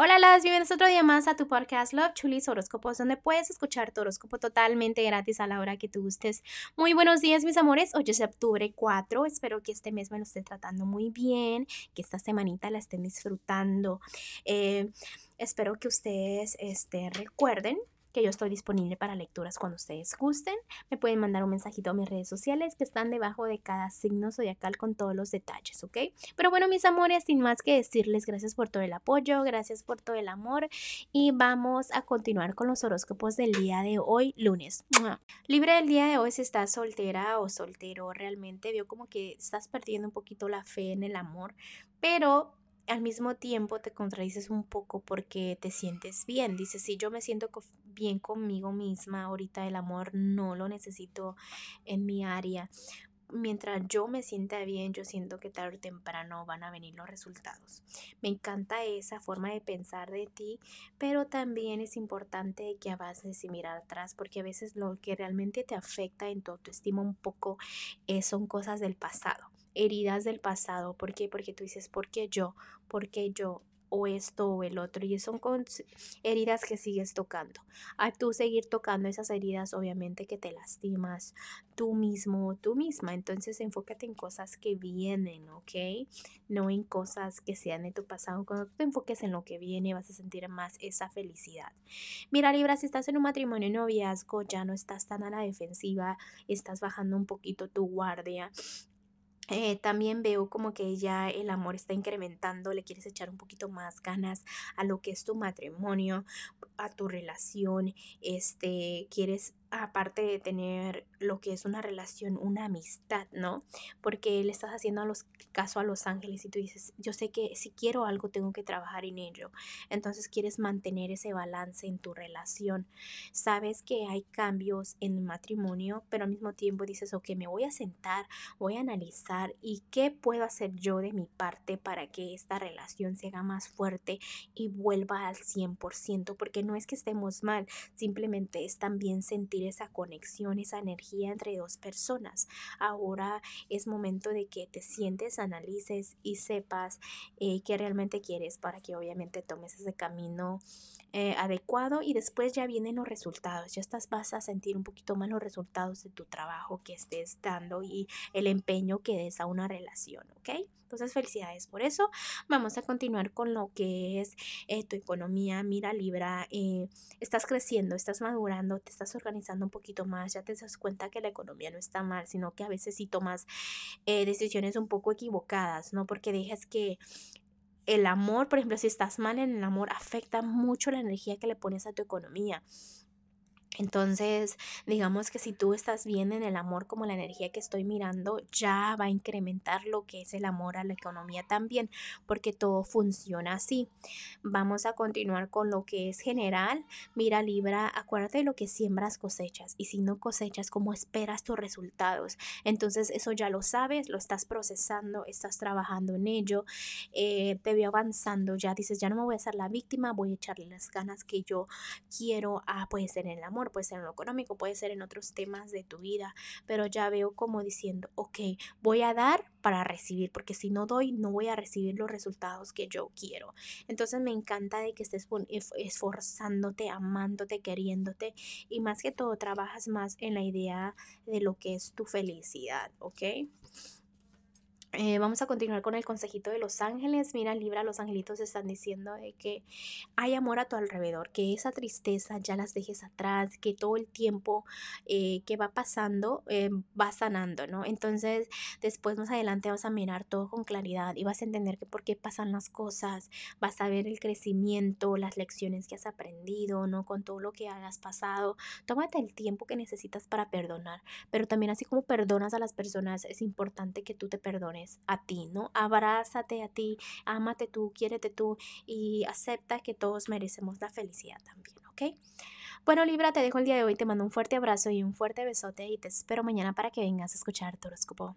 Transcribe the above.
Hola, las bienvenidos otro día más a tu podcast Love Chulis Horóscopos, donde puedes escuchar tu horóscopo totalmente gratis a la hora que tú gustes. Muy buenos días, mis amores. Hoy es octubre 4. Espero que este mes me lo esté tratando muy bien, que esta semanita la estén disfrutando. Eh, espero que ustedes este, recuerden que yo estoy disponible para lecturas cuando ustedes gusten. Me pueden mandar un mensajito a mis redes sociales que están debajo de cada signo zodiacal con todos los detalles, ¿ok? Pero bueno, mis amores, sin más que decirles, gracias por todo el apoyo, gracias por todo el amor y vamos a continuar con los horóscopos del día de hoy, lunes. Libre del día de hoy, si estás soltera o soltero, realmente veo como que estás perdiendo un poquito la fe en el amor, pero al mismo tiempo te contradices un poco porque te sientes bien. Dices, si yo me siento bien conmigo misma, ahorita el amor no lo necesito en mi área. Mientras yo me sienta bien, yo siento que tarde o temprano van a venir los resultados. Me encanta esa forma de pensar de ti, pero también es importante que avances y mirar atrás, porque a veces lo que realmente te afecta en tu autoestima un poco eh, son cosas del pasado heridas del pasado. ¿Por qué? Porque tú dices, ¿por qué yo? ¿Por qué yo? o esto o el otro y son heridas que sigues tocando. A tú seguir tocando esas heridas, obviamente que te lastimas tú mismo o tú misma. Entonces enfócate en cosas que vienen, ¿ok? No en cosas que sean de tu pasado. Cuando tú te enfoques en lo que viene, vas a sentir más esa felicidad. Mira, Libra, si estás en un matrimonio y noviazgo, ya no estás tan a la defensiva, estás bajando un poquito tu guardia eh, también veo como que ya el amor está incrementando, le quieres echar un poquito más ganas a lo que es tu matrimonio, a tu relación, este, quieres aparte de tener lo que es una relación, una amistad, ¿no? Porque le estás haciendo a los, caso a los ángeles y tú dices, yo sé que si quiero algo tengo que trabajar en ello. Entonces quieres mantener ese balance en tu relación. Sabes que hay cambios en el matrimonio, pero al mismo tiempo dices, ok, me voy a sentar, voy a analizar y qué puedo hacer yo de mi parte para que esta relación se haga más fuerte y vuelva al 100%, porque no es que estemos mal, simplemente es también sentir esa conexión, esa energía entre dos personas. Ahora es momento de que te sientes, analices y sepas eh, qué realmente quieres para que obviamente tomes ese camino eh, adecuado y después ya vienen los resultados. Ya estás, vas a sentir un poquito más los resultados de tu trabajo que estés dando y el empeño que des a una relación, ¿ok? Entonces, felicidades por eso. Vamos a continuar con lo que es eh, tu economía. Mira, Libra, eh, estás creciendo, estás madurando, te estás organizando un poquito más, ya te das cuenta que la economía no está mal, sino que a veces sí tomas decisiones un poco equivocadas, ¿no? Porque dejas que el amor, por ejemplo, si estás mal en el amor, afecta mucho la energía que le pones a tu economía. Entonces, digamos que si tú estás bien en el amor como la energía que estoy mirando, ya va a incrementar lo que es el amor a la economía también, porque todo funciona así. Vamos a continuar con lo que es general. Mira Libra, acuérdate de lo que siembras cosechas y si no cosechas, ¿cómo esperas tus resultados? Entonces, eso ya lo sabes, lo estás procesando, estás trabajando en ello, eh, te veo avanzando, ya dices, ya no me voy a ser la víctima, voy a echarle las ganas que yo quiero a, pues, en el amor puede ser en lo económico, puede ser en otros temas de tu vida, pero ya veo como diciendo, ok, voy a dar para recibir, porque si no doy, no voy a recibir los resultados que yo quiero. Entonces me encanta de que estés esforzándote, amándote, queriéndote y más que todo trabajas más en la idea de lo que es tu felicidad, ¿ok? Eh, vamos a continuar con el consejito de los ángeles. Mira, Libra, los angelitos están diciendo de que hay amor a tu alrededor, que esa tristeza ya las dejes atrás, que todo el tiempo eh, que va pasando eh, va sanando, ¿no? Entonces, después más adelante vas a mirar todo con claridad y vas a entender que por qué pasan las cosas, vas a ver el crecimiento, las lecciones que has aprendido, ¿no? Con todo lo que hayas pasado. Tómate el tiempo que necesitas para perdonar, pero también así como perdonas a las personas, es importante que tú te perdones a ti, ¿no? Abrázate a ti, ámate tú, quiérete tú y acepta que todos merecemos la felicidad también, ¿ok? Bueno, Libra, te dejo el día de hoy, te mando un fuerte abrazo y un fuerte besote y te espero mañana para que vengas a escuchar tu horóscopo.